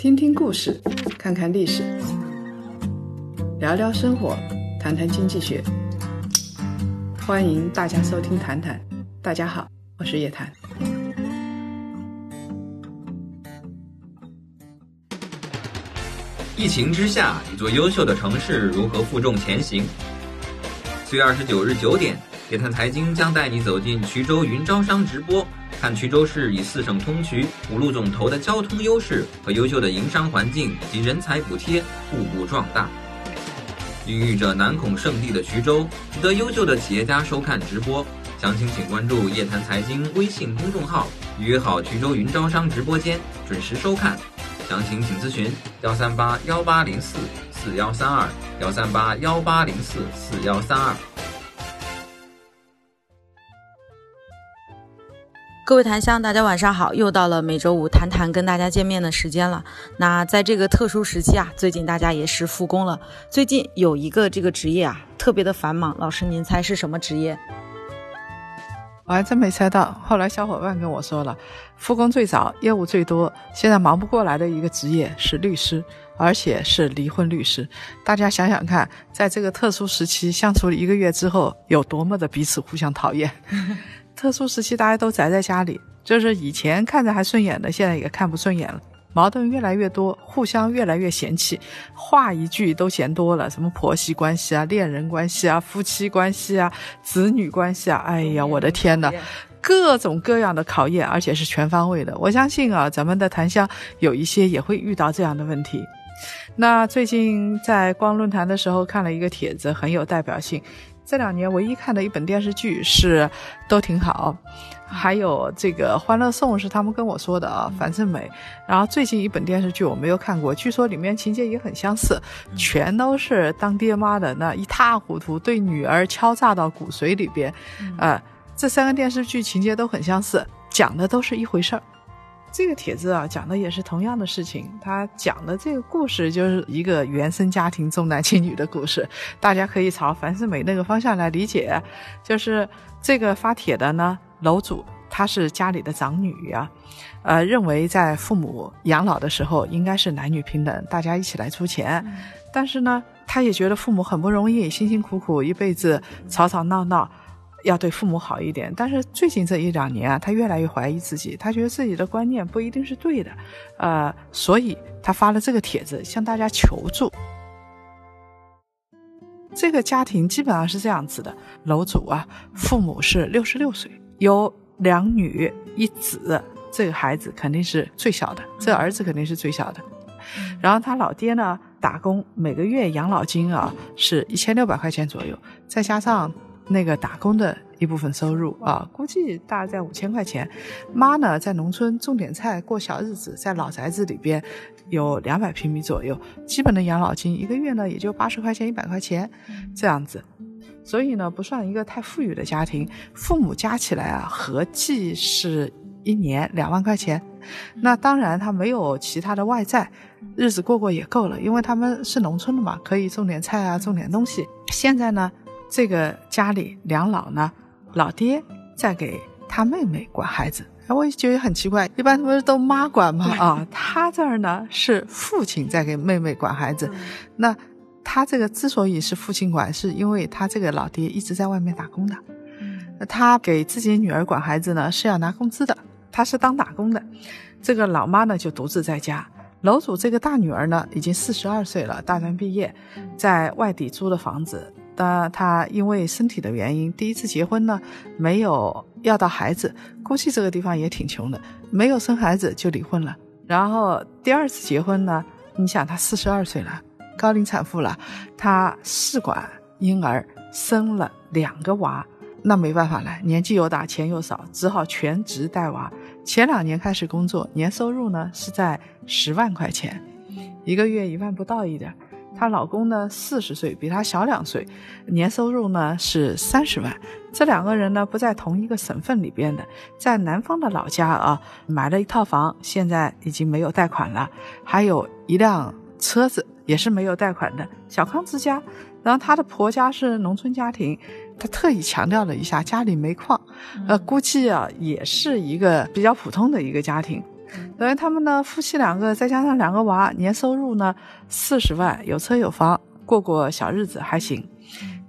听听故事，看看历史，聊聊生活，谈谈经济学。欢迎大家收听《谈谈》，大家好，我是叶檀。疫情之下，一座优秀的城市如何负重前行？四月二十九日九点，叶檀财经将带你走进衢州云招商直播。看衢州市以四省通衢、五路总头的交通优势和优秀的营商环境及人才补贴，步步壮大。孕育着南孔圣地的衢州，值得优秀的企业家收看直播。详情请关注夜谈财经微信公众号，预约好衢州云招商直播间，准时收看。详情请咨询幺三八幺八零四四幺三二幺三八幺八零四四幺三二。各位檀香，大家晚上好！又到了每周五谈谈跟大家见面的时间了。那在这个特殊时期啊，最近大家也是复工了。最近有一个这个职业啊，特别的繁忙。老师，您猜是什么职业？我还真没猜到。后来小伙伴跟我说了，复工最早、业务最多、现在忙不过来的一个职业是律师，而且是离婚律师。大家想想看，在这个特殊时期相处一个月之后，有多么的彼此互相讨厌。特殊时期，大家都宅在家里，就是以前看着还顺眼的，现在也看不顺眼了。矛盾越来越多，互相越来越嫌弃，话一句都嫌多了，什么婆媳关系啊、恋人关系啊、夫妻关系啊、子女关系啊，哎呀，我的天呐，各种各样的考验，而且是全方位的。我相信啊，咱们的檀香有一些也会遇到这样的问题。那最近在逛论坛的时候看了一个帖子，很有代表性。这两年唯一看的一本电视剧是《都挺好》，还有这个《欢乐颂》是他们跟我说的啊，樊胜美。然后最近一本电视剧我没有看过，据说里面情节也很相似，全都是当爹妈的那一塌糊涂，对女儿敲诈到骨髓里边。呃，这三个电视剧情节都很相似，讲的都是一回事儿。这个帖子啊，讲的也是同样的事情。他讲的这个故事就是一个原生家庭重男轻女的故事，大家可以朝樊胜美那个方向来理解。就是这个发帖的呢，楼主她是家里的长女啊，呃，认为在父母养老的时候应该是男女平等，大家一起来出钱。但是呢，她也觉得父母很不容易，辛辛苦苦一辈子吵吵闹闹。要对父母好一点，但是最近这一两年啊，他越来越怀疑自己，他觉得自己的观念不一定是对的，呃，所以他发了这个帖子向大家求助。这个家庭基本上是这样子的，楼主啊，父母是六十六岁，有两女一子，这个孩子肯定是最小的，这儿子肯定是最小的，然后他老爹呢打工，每个月养老金啊是一千六百块钱左右，再加上。那个打工的一部分收入啊，估计大概在五千块钱。妈呢，在农村种点菜过小日子，在老宅子里边有两百平米左右，基本的养老金一个月呢也就八十块钱一百块钱这样子，所以呢不算一个太富裕的家庭。父母加起来啊，合计是一年两万块钱。那当然他没有其他的外债，日子过过也够了，因为他们是农村的嘛，可以种点菜啊，种点东西。现在呢？这个家里两老呢，老爹在给他妹妹管孩子，我也觉得很奇怪，一般不是都妈管吗？啊，他这儿呢是父亲在给妹妹管孩子，那他这个之所以是父亲管，是因为他这个老爹一直在外面打工的，那他给自己女儿管孩子呢是要拿工资的，他是当打工的，这个老妈呢就独自在家，楼主这个大女儿呢已经四十二岁了，大专毕业，在外地租的房子。那他因为身体的原因，第一次结婚呢，没有要到孩子，估计这个地方也挺穷的，没有生孩子就离婚了。然后第二次结婚呢，你想他四十二岁了，高龄产妇了，他试管婴儿生了两个娃，那没办法了，年纪又大，钱又少，只好全职带娃。前两年开始工作，年收入呢是在十万块钱，一个月一万不到一点。她老公呢，四十岁，比她小两岁，年收入呢是三十万。这两个人呢不在同一个省份里边的，在南方的老家啊，买了一套房，现在已经没有贷款了，还有一辆车子也是没有贷款的，小康之家。然后她的婆家是农村家庭，她特意强调了一下家里煤矿，呃，估计啊也是一个比较普通的一个家庭。等于他们呢夫妻两个再加上两个娃，年收入呢四十万，有车有房，过过小日子还行。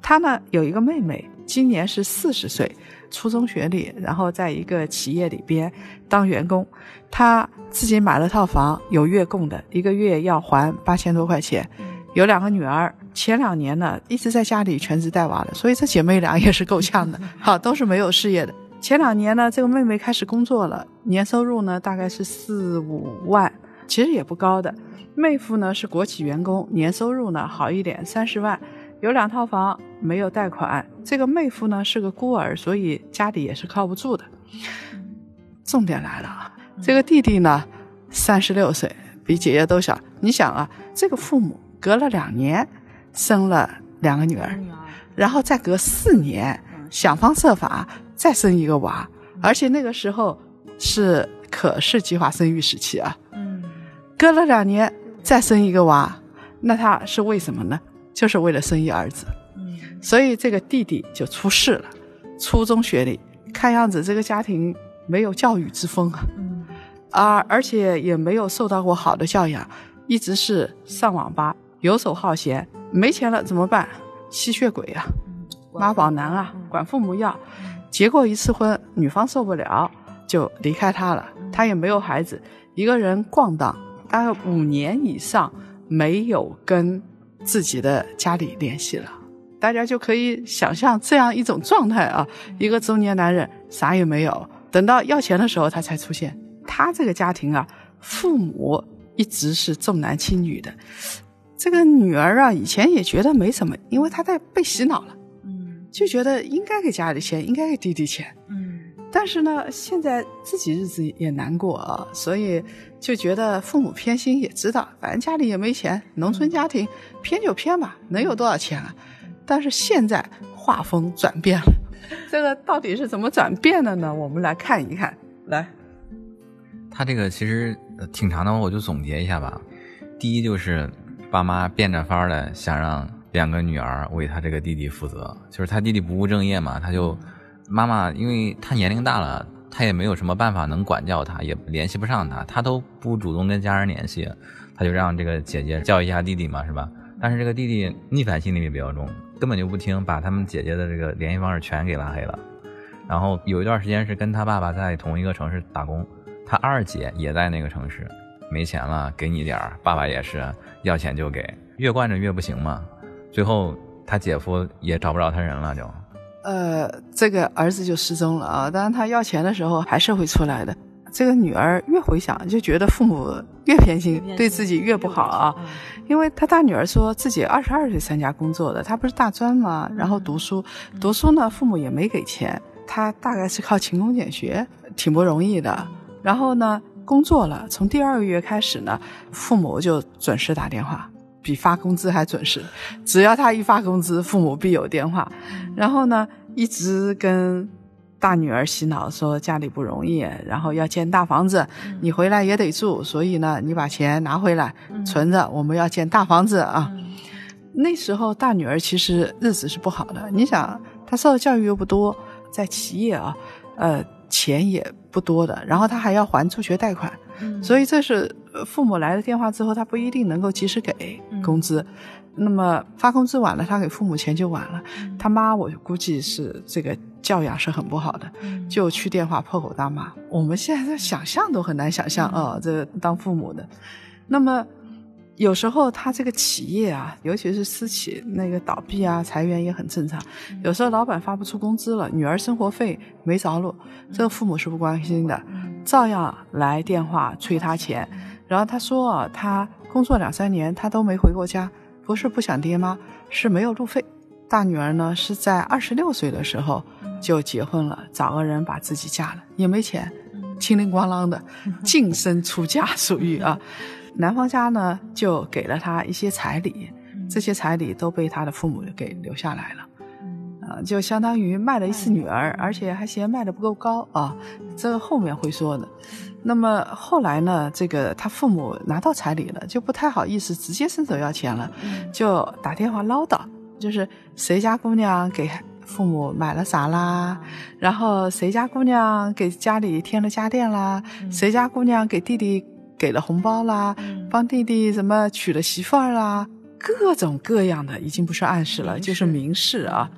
他呢有一个妹妹，今年是四十岁，初中学历，然后在一个企业里边当员工。他自己买了套房，有月供的，一个月要还八千多块钱。有两个女儿，前两年呢一直在家里全职带娃的，所以这姐妹俩也是够呛的，好都是没有事业的。前两年呢，这个妹妹开始工作了，年收入呢大概是四五万，其实也不高的。妹夫呢是国企员工，年收入呢好一点，三十万，有两套房，没有贷款。这个妹夫呢是个孤儿，所以家里也是靠不住的。重点来了啊，这个弟弟呢三十六岁，比姐姐都小。你想啊，这个父母隔了两年生了两个女儿，然后再隔四年想方设法再生一个娃，而且那个时候是可视计划生育时期啊。嗯隔了两年再生一个娃，那他是为什么呢？就是为了生一儿子。嗯所以这个弟弟就出世了，初中学历，看样子这个家庭没有教育之风啊，嗯啊，而且也没有受到过好的教养，一直是上网吧，游手好闲，没钱了怎么办？吸血鬼啊，妈宝男啊，管父母要。结过一次婚，女方受不了，就离开他了。他也没有孩子，一个人逛荡，大概五年以上没有跟自己的家里联系了。大家就可以想象这样一种状态啊，一个中年男人啥也没有，等到要钱的时候他才出现。他这个家庭啊，父母一直是重男轻女的。这个女儿啊，以前也觉得没什么，因为她在被洗脑了，就觉得应该给家里钱，应该给弟弟钱。嗯但是呢，现在自己日子也难过啊，所以就觉得父母偏心，也知道反正家里也没钱，农村家庭偏就偏吧，能有多少钱啊？但是现在画风转变了，这个到底是怎么转变的呢？我们来看一看，来，他这个其实呃挺长的，我就总结一下吧。第一就是爸妈变着法儿的想让两个女儿为他这个弟弟负责，就是他弟弟不务正业嘛，他就妈妈因为他年龄大了，他也没有什么办法能管教他，也联系不上他，他都不主动跟家人联系，他就让这个姐姐教育一下弟弟嘛，是吧？但是这个弟弟逆反心理也比较重，根本就不听，把他们姐姐的这个联系方式全给拉黑了。然后有一段时间是跟他爸爸在同一个城市打工，他二姐也在那个城市，没钱了给你点儿，爸爸也是要钱就给，越惯着越不行嘛。最后他姐夫也找不着他人了，就呃，这个儿子就失踪了啊。当然，他要钱的时候还是会出来的。这个女儿越回想，就觉得父母越偏心，对自己越不好啊。因为他大女儿说自己二十二岁参加工作的，她不是大专嘛，然后读书，读书呢父母也没给钱，她大概是靠勤工俭学，挺不容易的。然后呢工作了，从第二个月开始呢，父母就准时打电话，比发工资还准时。只要他一发工资，父母必有电话。然后呢一直跟大女儿洗脑说家里不容易，然后要建大房子，你回来也得住，所以呢，你把钱拿回来存着，我们要建大房子啊。那时候大女儿其实日子是不好的，你想她受的教育又不多，在企业啊，呃，钱也不多的，然后她还要还助学贷款，所以这是呃父母来了电话之后，他不一定能够及时给工资。那么发工资晚了，他给父母钱就晚了。他妈，我估计是这个教养是很不好的，就去电话破口大骂。我们现在想象都很难想象啊、这个当父母的。那么有时候他这个企业啊，尤其是私企，那个倒闭啊、裁员也很正常。有时候老板发不出工资了，女儿生活费没着落，这个父母是不关心的，照样来电话催他钱。然后他说啊，他工作两三年，他都没回过家。不是不想爹妈，是没有路费。大女儿呢是在二十六岁的时候就结婚了，找个人把自己嫁了，也没钱，叮铃咣啷的 净身出嫁，属于啊。男方家呢就给了他一些彩礼，这些彩礼都被他的父母给留下来了。啊，就相当于卖了一次女儿，而且还嫌卖的不够高啊，这个后面会说的。那么后来呢，这个他父母拿到彩礼了，就不太好意思直接伸手要钱了，就打电话唠叨，就是谁家姑娘给父母买了啥啦，然后谁家姑娘给家里添了家电啦，谁家姑娘给弟弟给了红包啦，帮弟弟什么娶了媳妇儿啦，各种各样的，已经不是暗示了，就是明示啊。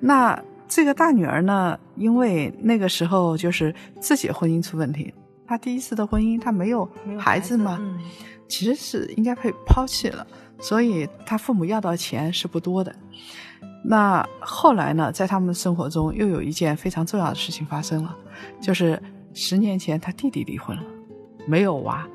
那这个大女儿呢，因为那个时候就是自己婚姻出问题，她第一次的婚姻他没有孩子嘛，嗯。其实是应该被抛弃了，所以他父母要到的钱是不多的。那后来呢，在他们生活中又有一件非常重要的事情发生了，就是十年前他弟弟离婚了，没有娃，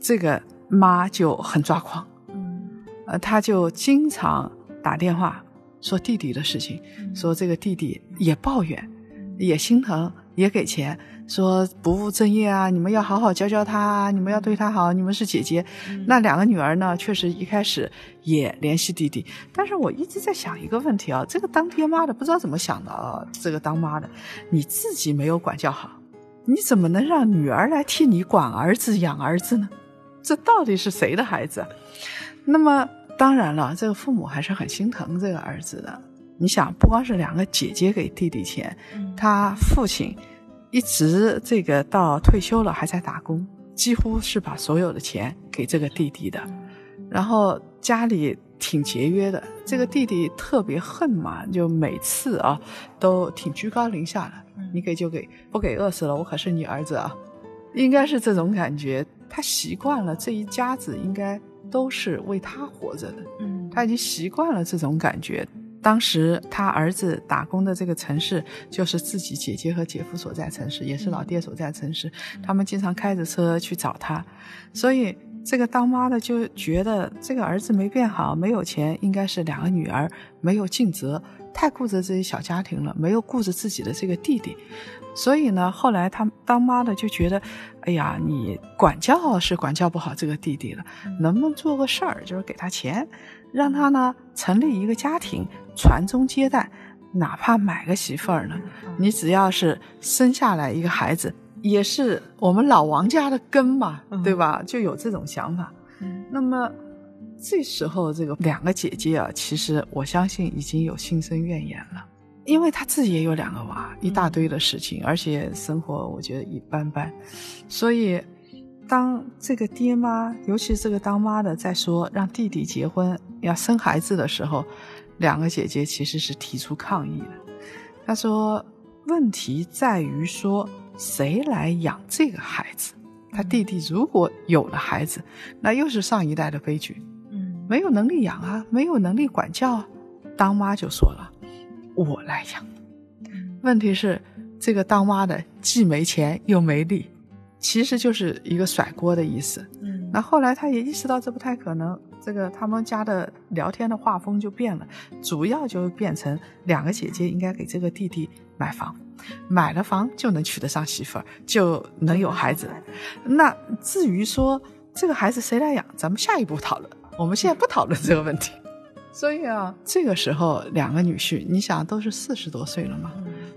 这个妈就很抓狂，嗯。呃，他就经常打电话说弟弟的事情，说这个弟弟也抱怨，也心疼，也给钱，说不务正业啊，你们要好好教教他啊，你们要对他好，你们是姐姐。那两个女儿呢，确实一开始也联系弟弟，但是我一直在想一个问题啊，这个当爹妈的不知道怎么想的啊，这个当妈的，你自己没有管教好，你怎么能让女儿来替你管儿子养儿子呢？这到底是谁的孩子啊？那么当然了，这个父母还是很心疼这个儿子的。你想，不光是两个姐姐给弟弟钱，他父亲一直这个到退休了还在打工，几乎是把所有的钱给这个弟弟的。然后家里挺节约的，这个弟弟特别恨嘛，就每次啊都挺居高临下的，你给就给，不给饿死了，我可是你儿子啊，应该是这种感觉。他习惯了这一家子应该都是为他活着的，嗯他已经习惯了这种感觉。当时他儿子打工的这个城市，就是自己姐姐和姐夫所在城市，也是老爹所在城市。他们经常开着车去找他，所以这个当妈的就觉得这个儿子没变好，没有钱，应该是两个女儿没有尽责，太顾着自己小家庭了，没有顾着自己的这个弟弟。所以呢，后来他当妈的就觉得，哎呀，你管教是管教不好这个弟弟了，能不能做个事儿，就是给他钱，让他呢成立一个家庭，传宗接代，哪怕买个媳妇儿呢，你只要是生下来一个孩子，也是我们老王家的根嘛，对吧？就有这种想法。那么这时候，这个两个姐姐啊，其实我相信已经有心生怨言了。因为他自己也有两个娃，一大堆的事情，而且生活我觉得一般般，所以当这个爹妈，尤其是这个当妈的在说让弟弟结婚要生孩子的时候，两个姐姐其实是提出抗议的。她说，问题在于说谁来养这个孩子？他弟弟如果有了孩子，那又是上一代的悲剧，嗯没有能力养啊，没有能力管教啊。当妈就说了。我来养。问题是，这个当妈的既没钱又没力，其实就是一个甩锅的意思。嗯那后来他也意识到这不太可能，这个他们家的聊天的画风就变了，主要就变成两个姐姐应该给这个弟弟买房，买了房就能娶得上媳妇儿，就能有孩子。那至于说这个孩子谁来养，咱们下一步讨论，我们现在不讨论这个问题。所以啊，这个时候两个女婿，你想都是四十多岁了嘛，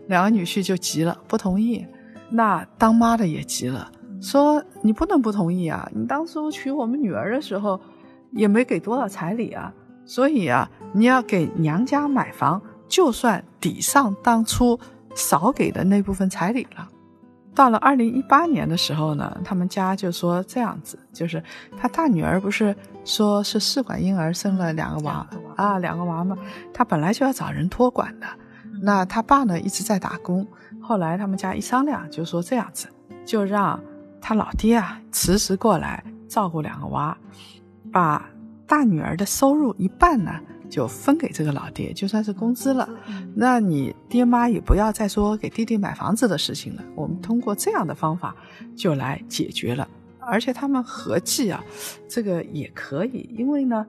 两个女婿就急了，不同意。那当妈的也急了，说你不能不同意啊！你当初娶我们女儿的时候，也没给多少彩礼啊，所以啊，你要给娘家买房，就算抵上当初少给的那部分彩礼了。到了二零一八年的时候呢，他们家就说这样子，就是他大女儿不是说是试管婴儿生了两个娃啊，两个娃嘛，他本来就要找人托管的。那他爸呢一直在打工，后来他们家一商量，就说这样子，就让他老爹啊辞职过来照顾两个娃，把大女儿的收入一半呢就分给这个老爹，就算是工资了。那你爹妈也不要再说给弟弟买房子的事情了，我们通过这样的方法就来解决了。而且他们合计啊，这个也可以，因为呢，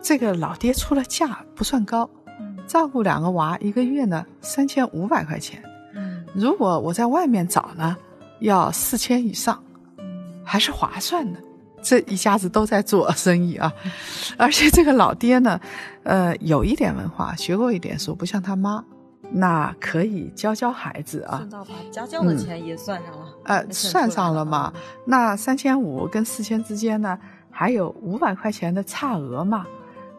这个老爹出了价不算高，照顾两个娃一个月呢三千五百块钱，嗯如果我在外面找呢，要四千以上，还是划算的。这一家子都在做生意啊，而且这个老爹呢，呃，有一点文化，学过一点书，不像他妈，那可以教教孩子啊顺。道把家教的钱也算上了，呃，算上了嘛？那三千五跟四千之间呢，还有五百块钱的差额嘛？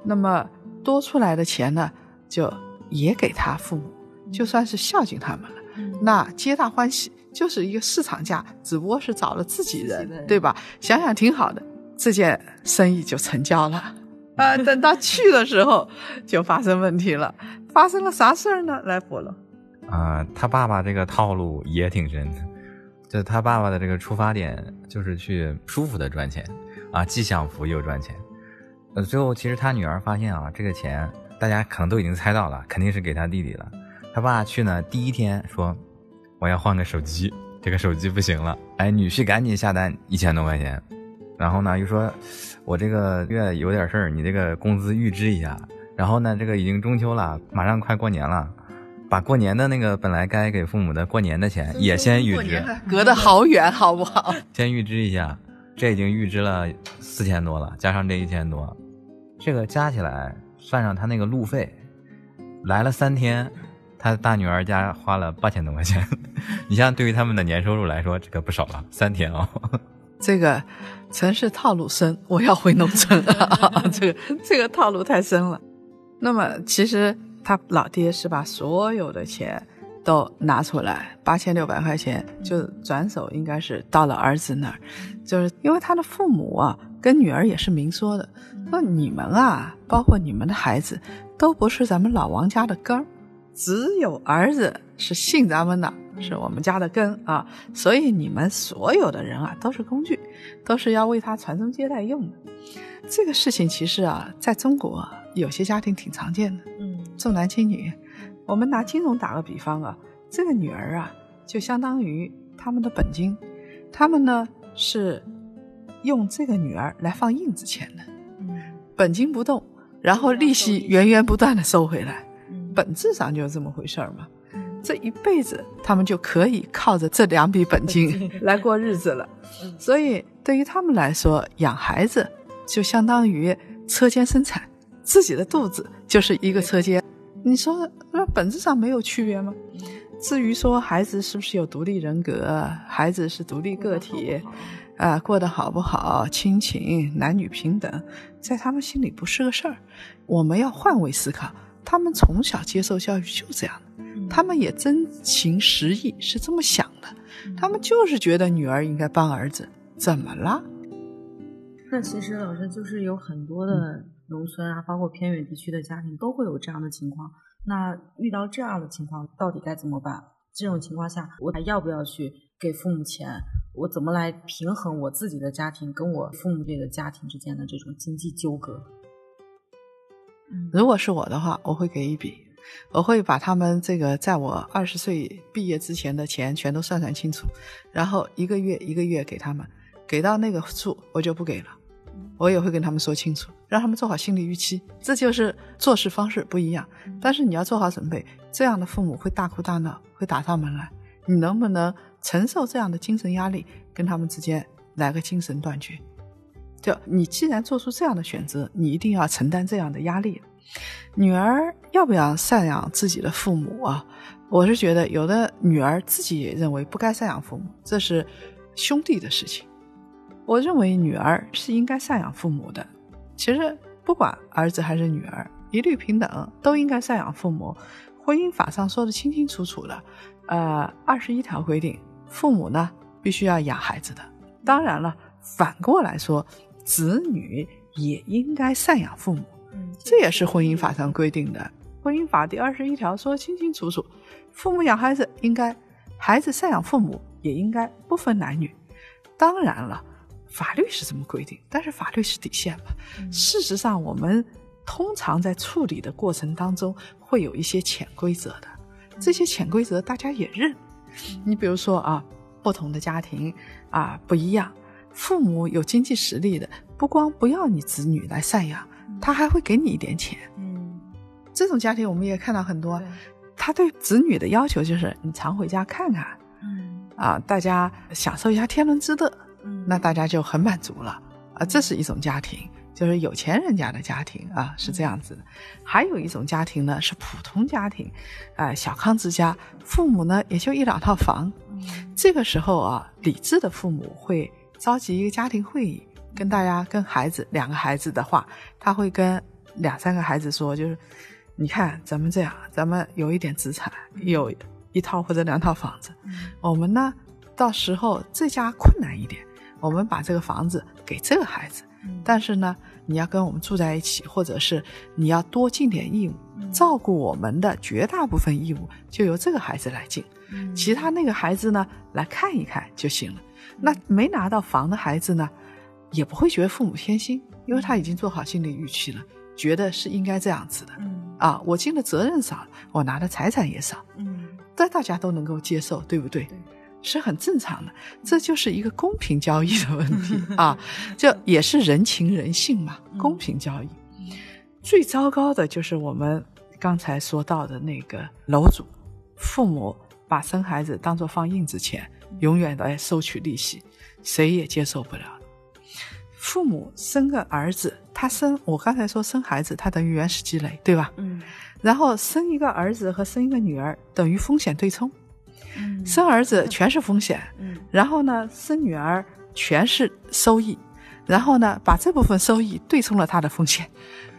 那么多出来的钱呢，就也给他父母，就算是孝敬他们了，嗯那皆大欢喜，就是一个市场价，只不过是找了自己人，己人对吧？想想挺好的，这件生意就成交了。啊、等到去的时候就发生问题了，发生了啥事儿呢？来，博了，啊、他爸爸这个套路也挺深的，就他爸爸的这个出发点就是去舒服的赚钱啊，既享福又赚钱。呃，最后其实他女儿发现啊，这个钱大家可能都已经猜到了，肯定是给他弟弟了。他爸去呢，第一天说我要换个手机，这个手机不行了，哎，女婿赶紧下单一千多块钱，然后呢又说我这个月有点事儿，你这个工资预支一下。然后呢，这个已经中秋了，马上快过年了，把过年的那个本来该给父母的过年的钱也先预支，隔得好远，好不好？先预支一下，这已经预支了四千多了，加上这一千多，这个加起来算上他那个路费，来了三天，他大女儿家花了八千多块钱。你像对于他们的年收入来说，这个不少了，三天哦。这个城市套路深，我要回农村啊！这个这个套路太深了。那么其实他老爹是把所有的钱都拿出来，八千六百块钱就转手，应该是到了儿子那儿，就是因为他的父母啊跟女儿也是明说的，说你们啊，包括你们的孩子，都不是咱们老王家的根儿，只有儿子是信咱们的，是我们家的根啊，所以你们所有的人啊都是工具，都是要为他传宗接代用的。这个事情其实啊，在中国啊有些家庭挺常见的，嗯重男轻女。我们拿金融打个比方啊，这个女儿啊，就相当于他们的本金，他们呢是用这个女儿来放印子钱的，嗯本金不动，然后利息源源不断的收回来，嗯本质上就是这么回事儿嘛。这一辈子他们就可以靠着这两笔本金来过日子了。所以对于他们来说，养孩子就相当于车间生产，自己的肚子就是一个车间。你说那本质上没有区别吗？至于说孩子是不是有独立人格，孩子是独立个体，啊、过得好不好，亲情、男女平等，在他们心里不是个事儿。我们要换位思考，他们从小接受教育就这样的，他们也真情实意是这么想的，他们就是觉得女儿应该帮儿子，怎么了？那其实老师就是有很多的农村啊，包括偏远地区的家庭都会有这样的情况。那遇到这样的情况，到底该怎么办？这种情况下，我还要不要去给父母钱？我怎么来平衡我自己的家庭跟我父母这个家庭之间的这种经济纠葛？嗯如果是我的话，我会给一笔，我会把他们这个在我二十岁毕业之前的钱全都算算清楚，然后一个月一个月给他们，给到那个数我就不给了。我也会跟他们说清楚，让他们做好心理预期。这就是做事方式不一样，但是你要做好准备。这样的父母会大哭大闹，会打上门来。你能不能承受这样的精神压力，跟他们之间来个精神断绝？就你既然做出这样的选择，你一定要承担这样的压力。女儿要不要赡养自己的父母啊？我是觉得有的女儿自己也认为不该赡养父母，这是兄弟的事情。我认为女儿是应该赡养父母的。其实不管儿子还是女儿，一律平等，都应该赡养父母。婚姻法上说的清清楚楚的，呃，二十一条规定，父母呢必须要养孩子的。当然了，反过来说，子女也应该赡养父母，嗯，这也是婚姻法上规定的。婚姻法第二十一条说得清清楚楚，父母养孩子应该，孩子赡养父母也应该，不分男女。当然了。法律是这么规定，但是法律是底线嘛。事实上，我们通常在处理的过程当中会有一些潜规则的，这些潜规则大家也认。你比如说啊，不同的家庭啊不一样，父母有经济实力的，不光不要你子女来赡养，他还会给你一点钱。嗯，这种家庭我们也看到很多，他对子女的要求就是你常回家看看嗯啊，大家享受一下天伦之乐。嗯，那大家就很满足了啊，这是一种家庭，就是有钱人家的家庭啊，是这样子的。还有一种家庭呢是普通家庭，啊、小康之家，父母呢也就一两套房。嗯这个时候啊，理智的父母会召集一个家庭会议，跟大家跟孩子两个孩子的话，他会跟两三个孩子说，就是你看咱们这样，咱们有一点资产，有一套或者两套房子，我们呢，到时候这家困难一点，我们把这个房子给这个孩子，但是呢，你要跟我们住在一起，或者是你要多尽点义务，照顾我们的绝大部分义务就由这个孩子来尽，其他那个孩子呢来看一看就行了。那没拿到房的孩子呢，也不会觉得父母偏心，因为他已经做好心理预期了，觉得是应该这样子的。嗯啊，我尽的责任少，我拿的财产也少，嗯这大家都能够接受，对不对？对是很正常的，这就是一个公平交易的问题 啊，这也是人情人性嘛，公平交易。最糟糕的就是我们刚才说到的那个楼主，父母把生孩子当做放印子钱，永远来收取利息，谁也接受不了。父母生个儿子，他生我刚才说生孩子，他等于原始积累，对吧？嗯然后生一个儿子和生一个女儿等于风险对冲，嗯生儿子全是风险，嗯然后呢生女儿全是收益，然后呢把这部分收益对冲了他的风险，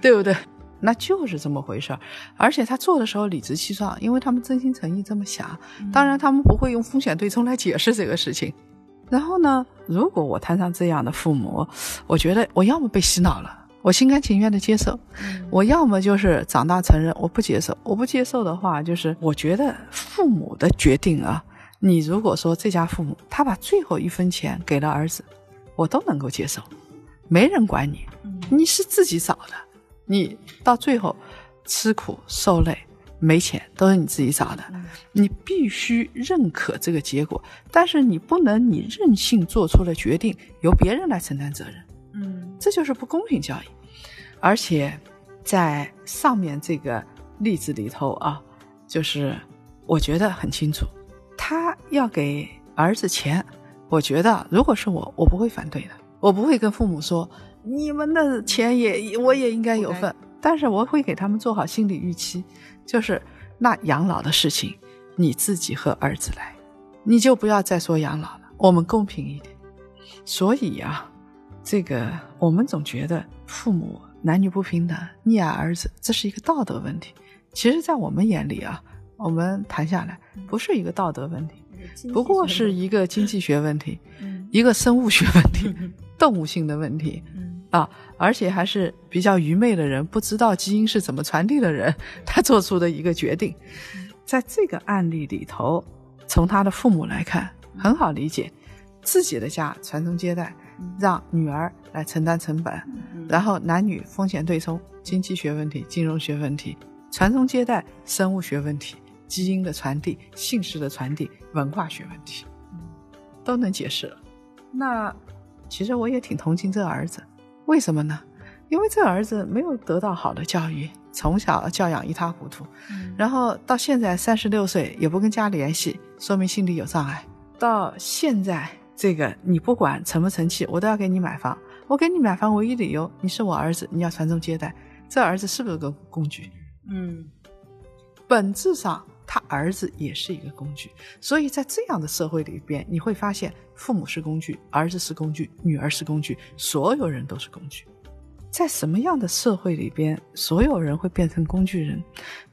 对不对？那就是这么回事儿，而且他做的时候理直气壮，因为他们真心诚意这么想。当然，他们不会用风险对冲来解释这个事情。然后呢，如果我摊上这样的父母，我觉得我要么被洗脑了，我心甘情愿的接受；我要么就是长大成人我不接受。我不接受的话，就是我觉得父母的决定啊，你如果说这家父母他把最后一分钱给了儿子，我都能够接受，没人管你，你是自己找的，你到最后吃苦受累。没钱都是你自己找的，你必须认可这个结果，但是你不能你任性做出了决定，由别人来承担责任，嗯这就是不公平交易。而且在上面这个例子里头啊，就是我觉得很清楚，他要给儿子钱，我觉得如果是我，我不会反对的，我不会跟父母说你们的钱也我也应该有份，但是我会给他们做好心理预期，就是那养老的事情你自己和儿子来，你就不要再说养老了，我们公平一点。所以啊，这个我们总觉得父母男女不平等、溺爱儿子，这是一个道德问题。其实，在我们眼里啊，我们谈下来不是一个道德问题，不过是一个经济学问题，嗯。一个生物学问题，动物性的问题嗯啊，而且还是比较愚昧的人，不知道基因是怎么传递的人，他做出的一个决定。在这个案例里头，从他的父母来看，很好理解，自己的家传宗接代，让女儿来承担成本，然后男女风险对冲，经济学问题、金融学问题，传宗接代，生物学问题，基因的传递、姓氏的传递，文化学问题，都能解释了。那其实我也挺同情这儿子，为什么呢？因为这儿子没有得到好的教育，从小教养一塌糊涂，然后到现在三十六岁也不跟家里联系，说明心理有障碍。到现在这个你不管成不成器，我都要给你买房。我给你买房唯一理由，你是我儿子，你要传宗接代。这儿子是不是个工具？嗯本质上，他儿子也是一个工具。所以在这样的社会里边，你会发现，父母是工具，儿子是工具，女儿是工具，所有人都是工具。在什么样的社会里边，所有人会变成工具人？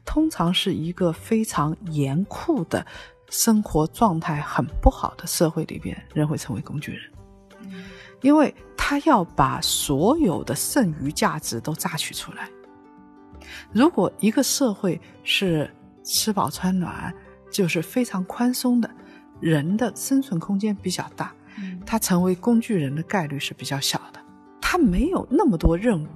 通常是一个非常严酷的生活状态很不好的社会里边，人会成为工具人。因为他要把所有的剩余价值都榨取出来。如果一个社会是吃饱穿暖，就是非常宽松的，人的生存空间比较大，他成为工具人的概率是比较小的。他没有那么多任务。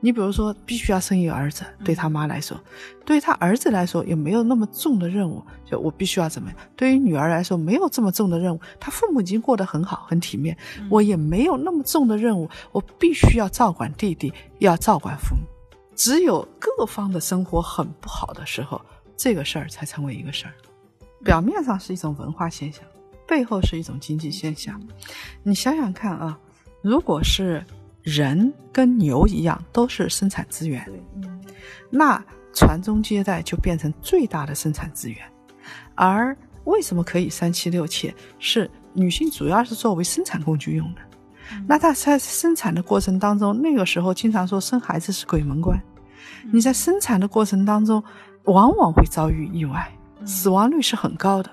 你比如说，必须要生一个儿子，对他妈来说，对于他儿子来说也没有那么重的任务，就我必须要怎么样？对于女儿来说，没有这么重的任务，他父母已经过得很好，很体面，我也没有那么重的任务，我必须要照管弟弟，要照管父母。只有各方的生活很不好的时候，这个事儿才成为一个事儿。表面上是一种文化现象，背后是一种经济现象。你想想看啊，如果是人跟牛一样都是生产资源，嗯那传宗接代就变成最大的生产资源。而为什么可以三妻六妾？是女性主要是作为生产工具用的。那她在生产的过程当中，那个时候经常说生孩子是鬼门关，你在生产的过程当中，往往会遭遇意外，死亡率是很高的。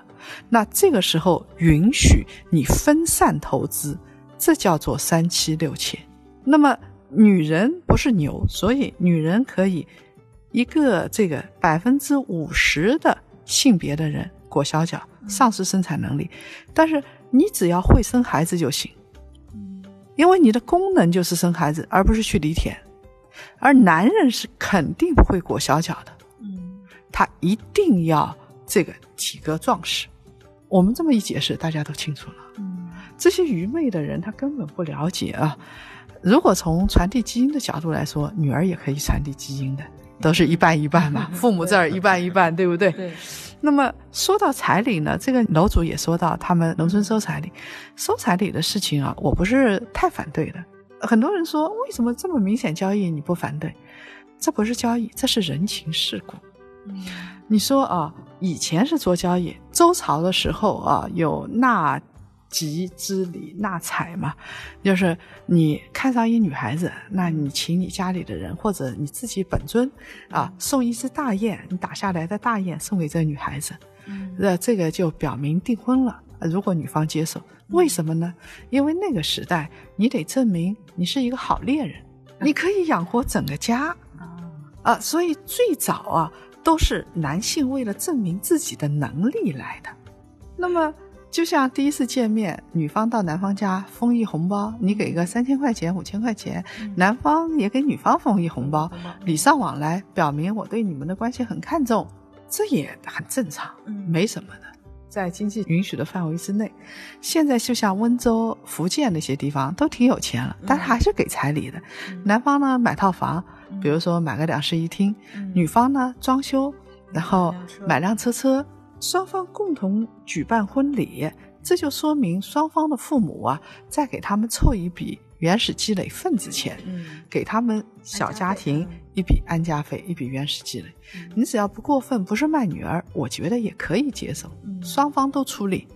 那这个时候允许你分散投资，这叫做三妻六妾。那么女人不是牛，所以女人可以一个这个百分之五十的性别的人裹小脚，丧失生产能力，但是你只要会生孩子就行，因为你的功能就是生孩子，而不是去犁田。而男人是肯定不会裹小脚的，他一定要这个体格壮实。我们这么一解释，大家都清楚了。这些愚昧的人，他根本不了解啊。如果从传递基因的角度来说，女儿也可以传递基因的，都是一半一半嘛，父母这儿一半一半，对不对？对。那么说到彩礼呢，这个楼主也说到他们农村收彩礼，收彩礼的事情啊，我不是太反对的。很多人说，为什么这么明显交易你不反对？这不是交易，这是人情世故。你说啊，以前是做交易，周朝的时候啊，有纳吉之礼、纳采嘛，就是你看上一女孩子，那你请你家里的人或者你自己本尊啊，送一只大雁，你打下来的大雁送给这女孩子，那这个就表明订婚了。如果女方接受，为什么呢？因为那个时代，你得证明你是一个好猎人，你可以养活整个家啊，所以最早啊，都是男性为了证明自己的能力来的。那么，就像第一次见面，女方到男方家封一红包，你给个三千块钱、五千块钱，男方也给女方封一红包，礼尚往来，表明我对你们的关系很看重，这也很正常，没什么的。在经济允许的范围之内，现在就像温州、福建那些地方都挺有钱了，但是还是给彩礼的。男方呢买套房，比如说买个两室一厅；女方呢装修，然后买辆车车，双方共同举办婚礼，这就说明双方的父母啊在给他们凑一笔。原始积累份子钱，给他们小家庭一笔安家费，一笔原始积累。你只要不过分，不是卖女儿，我觉得也可以接受。双方都出力，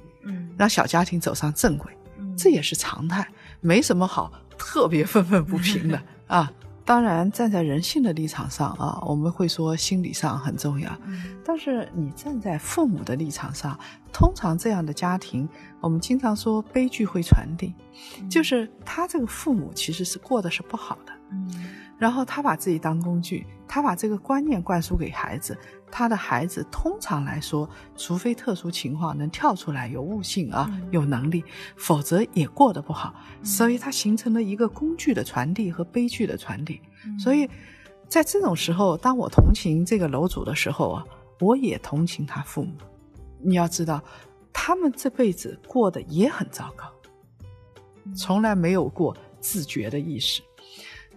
让小家庭走上正轨，这也是常态，没什么好特别愤愤不平的 啊。当然，站在人性的立场上啊，我们会说心理上很重要。但是你站在父母的立场上，通常这样的家庭，我们经常说悲剧会传递，就是他这个父母其实是过得是不好的。然后他把自己当工具，他把这个观念灌输给孩子，他的孩子通常来说，除非特殊情况能跳出来有悟性啊，有能力，否则也过得不好。所以他形成了一个工具的传递和悲剧的传递。所以在这种时候，当我同情这个楼主的时候啊，我也同情他父母。你要知道，他们这辈子过得也很糟糕，从来没有过自觉的意识。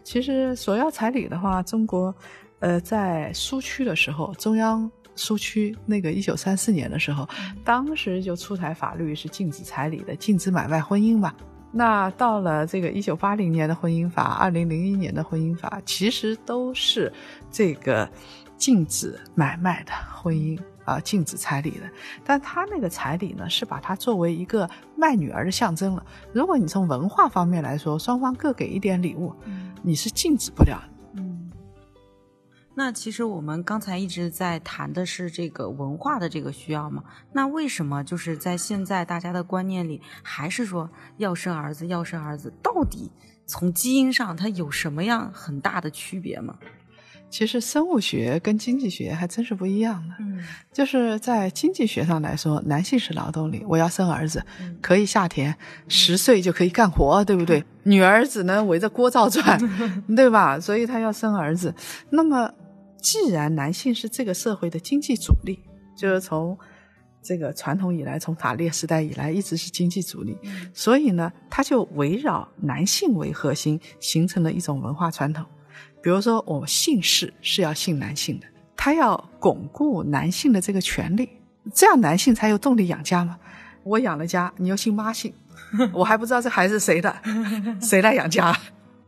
其实索要彩礼的话，中国，呃，在苏区的时候，中央苏区那个一九三四年的时候，当时就出台法律是禁止彩礼的，禁止买卖婚姻嘛。那到了这个一九八零年的婚姻法，二零零一年的婚姻法，其实都是这个禁止买卖的婚姻。啊，禁止彩礼的，但他那个彩礼呢，是把它作为一个卖女儿的象征了。如果你从文化方面来说，双方各给一点礼物，你是禁止不了。嗯，那其实我们刚才一直在谈的是这个文化的这个需要嘛？那为什么就是在现在大家的观念里，还是说要生儿子，要生儿子？到底从基因上它有什么样很大的区别吗？其实生物学跟经济学还真是不一样的。嗯，就是在经济学上来说，男性是劳动力，我要生儿子，可以下田，十岁就可以干活，对不对？女儿只能围着锅灶转，对吧？所以他要生儿子。那么，既然男性是这个社会的经济主力，就是从这个传统以来，从打猎时代以来一直是经济主力，所以呢，他就围绕男性为核心，形成了一种文化传统。比如说，我姓氏是要姓男性的，他要巩固男性的这个权利，这样男性才有动力养家嘛。我养了家，你又姓妈姓，我还不知道这孩子谁的，谁来养家？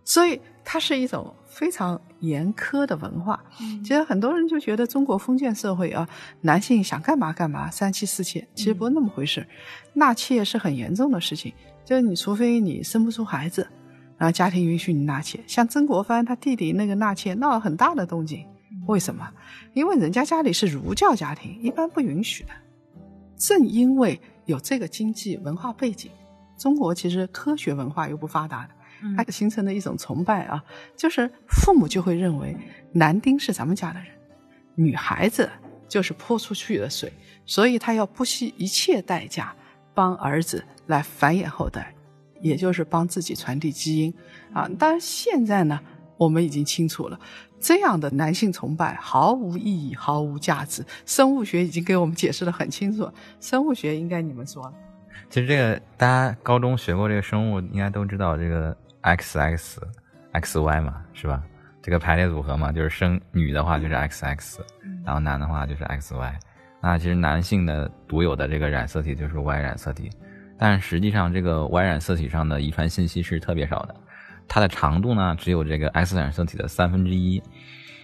所以它是一种非常严苛的文化。其实很多人就觉得中国封建社会啊，男性想干嘛干嘛，三妻四妾，其实不是那么回事。纳妾是很严重的事情，就是你除非你生不出孩子。然后家庭允许你纳妾。像曾国藩他弟弟那个纳妾闹了很大的动静，为什么？因为人家家里是儒教家庭，一般不允许的。正因为有这个经济文化背景，中国其实科学文化又不发达的，它形成了一种崇拜啊，就是父母就会认为男丁是咱们家的人，女孩子就是泼出去的水，所以他要不惜一切代价帮儿子来繁衍后代，也就是帮自己传递基因啊。当然现在呢，我们已经清楚了。这样的男性崇拜毫无意义，毫无价值。生物学已经给我们解释的很清楚，生物学应该你们说了。其实这个大家高中学过这个生物，应该都知道这个 X X X Y 嘛，是吧？这个排列组合嘛，就是生女的话就是 X X，然后男的话就是 X Y。那其实男性的独有的这个染色体就是 Y 染色体，但实际上这个 Y 染色体上的遗传信息是特别少的。它的长度呢，只有这个 X 染色体的三分之一，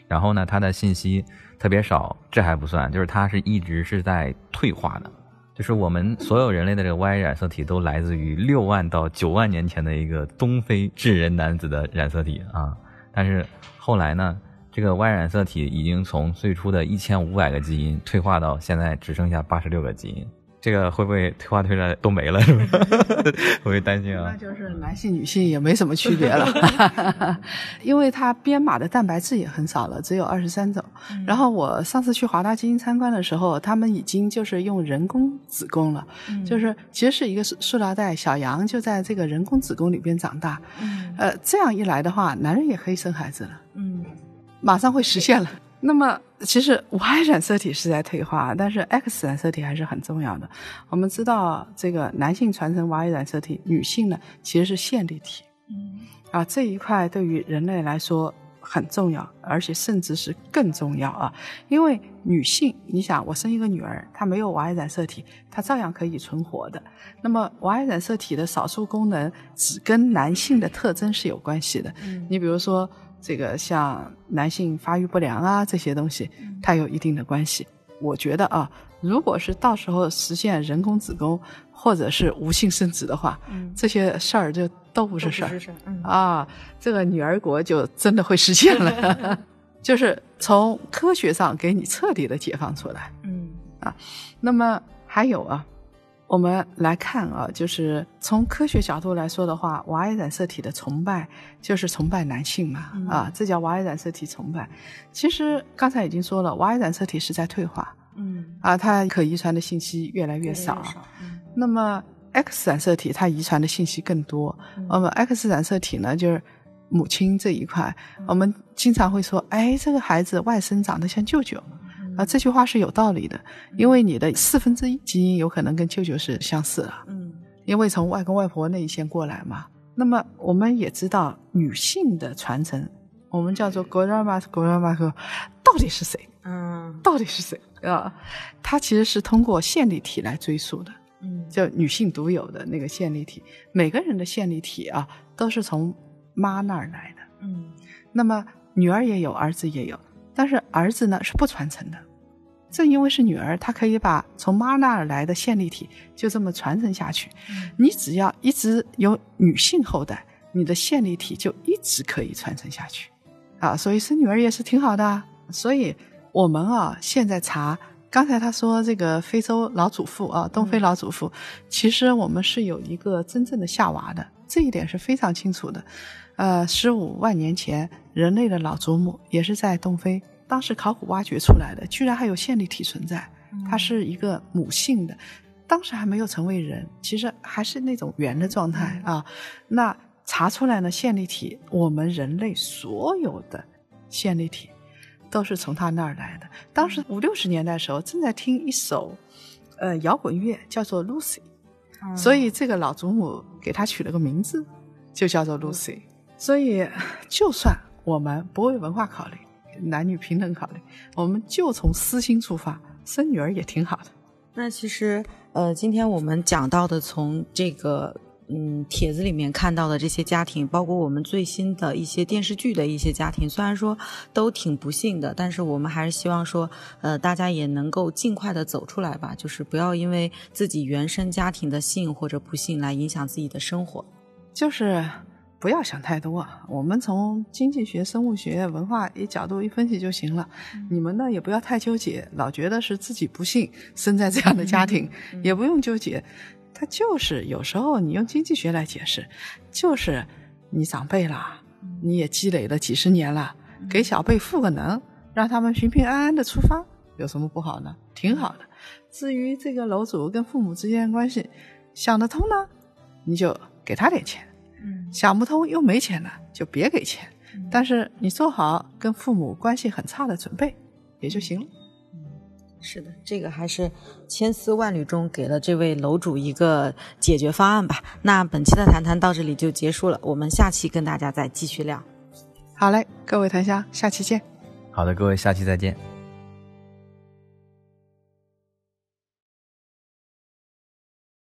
然后呢，它的信息特别少，这还不算，就是它是一直是在退化的，就是我们所有人类的这个 Y 染色体都来自于六万到九万年前的一个东非智人男子的染色体啊，但是后来呢，这个 Y 染色体已经从最初的一千五百个基因退化到现在只剩下八十六个基因。这个会不会退化退了都没了？是吧？会不会担心啊？那就是男性女性也没什么区别了，因为它编码的蛋白质也很少了，只有二十三种。然后我上次去华大基因参观的时候，他们已经就是用人工子宫了，就是其实是一个塑塑料袋，小羊就在这个人工子宫里边长大。呃，这样一来的话，男人也可以生孩子了。嗯，马上会实现了。那么，其实 Y 染色体是在退化，但是 X 染色体还是很重要的。我们知道，这个男性传承 Y 染色体，女性呢其实是线粒体。嗯，啊，这一块对于人类来说很重要，而且甚至是更重要啊。因为女性，你想，我生一个女儿，她没有 Y 染色体，她照样可以存活的。那么 Y 染色体的少数功能只跟男性的特征是有关系的。嗯，你比如说。这个像男性发育不良啊这些东西，它有一定的关系。我觉得啊，如果是到时候实现人工子宫或者是无性生殖的话，这些事儿就都不是事儿啊。这个女儿国就真的会实现了 就是从科学上给你彻底的解放出来。嗯啊，那么还有啊。我们来看啊，就是从科学角度来说的话，Y 染色体的崇拜就是崇拜男性嘛，啊，这叫 Y 染色体崇拜。其实刚才已经说了，Y 染色体是在退化，嗯，啊，它可遗传的信息越来越少。那么 X 染色体它遗传的信息更多。那么 X 染色体呢，就是母亲这一块，我们经常会说，哎，这个孩子外甥长得像舅舅。啊，这句话是有道理的，因为你的四分之一基因有可能跟舅舅是相似的，嗯，因为从外公外婆那一线过来嘛。那么我们也知道，女性的传承，我们叫做 grandma grandma，到底是谁？嗯，到底是谁啊？它其实是通过线粒体来追溯的，嗯，就女性独有的那个线粒体，每个人的线粒体啊，都是从妈那儿来的，嗯，那么女儿也有，儿子也有，但是儿子呢是不传承的。正因为是女儿，她可以把从妈那儿来的线粒体就这么传承下去。你只要一直有女性后代，你的线粒体就一直可以传承下去。啊，所以生女儿也是挺好的。所以我们啊，现在查，刚才他说这个非洲老祖父啊，东非老祖父，其实我们是有一个真正的夏娃的，这一点是非常清楚的。呃，十五万年前，人类的老祖母也是在东非。当时考古挖掘出来的，居然还有线粒体存在，它是一个母性的，当时还没有成为人，其实还是那种圆的状态啊。那查出来呢，线粒体，我们人类所有的线粒体都是从他那儿来的。当时五六十年代的时候，正在听一首呃摇滚乐，叫做 Lucy，所以这个老祖母给他取了个名字，就叫做 Lucy。所以就算我们不为文化考虑。男女平等考虑，我们就从私心出发，生女儿也挺好的。那其实，呃，今天我们讲到的，从这个嗯帖子里面看到的这些家庭，包括我们最新的一些电视剧的一些家庭，虽然说都挺不幸的，但是我们还是希望说，呃，大家也能够尽快的走出来吧，就是不要因为自己原生家庭的幸或者不幸来影响自己的生活。就是不要想太多，我们从经济学、生物学、文化一角度一分析就行了。你们呢也不要太纠结，老觉得是自己不幸生在这样的家庭，也不用纠结。他就是有时候你用经济学来解释，就是你长辈了，你也积累了几十年了，给小辈赋个能，让他们平平安安的出发，有什么不好呢？挺好的。至于这个楼主跟父母之间的关系，想得通呢，你就给他点钱。想不通又没钱了，就别给钱。但是你做好跟父母关系很差的准备，也就行了。是的，这个还是千丝万缕中给了这位楼主一个解决方案吧。那本期的谈谈到这里就结束了，我们下期跟大家再继续聊。好嘞，各位檀香，下期见。好的，各位，下期再见。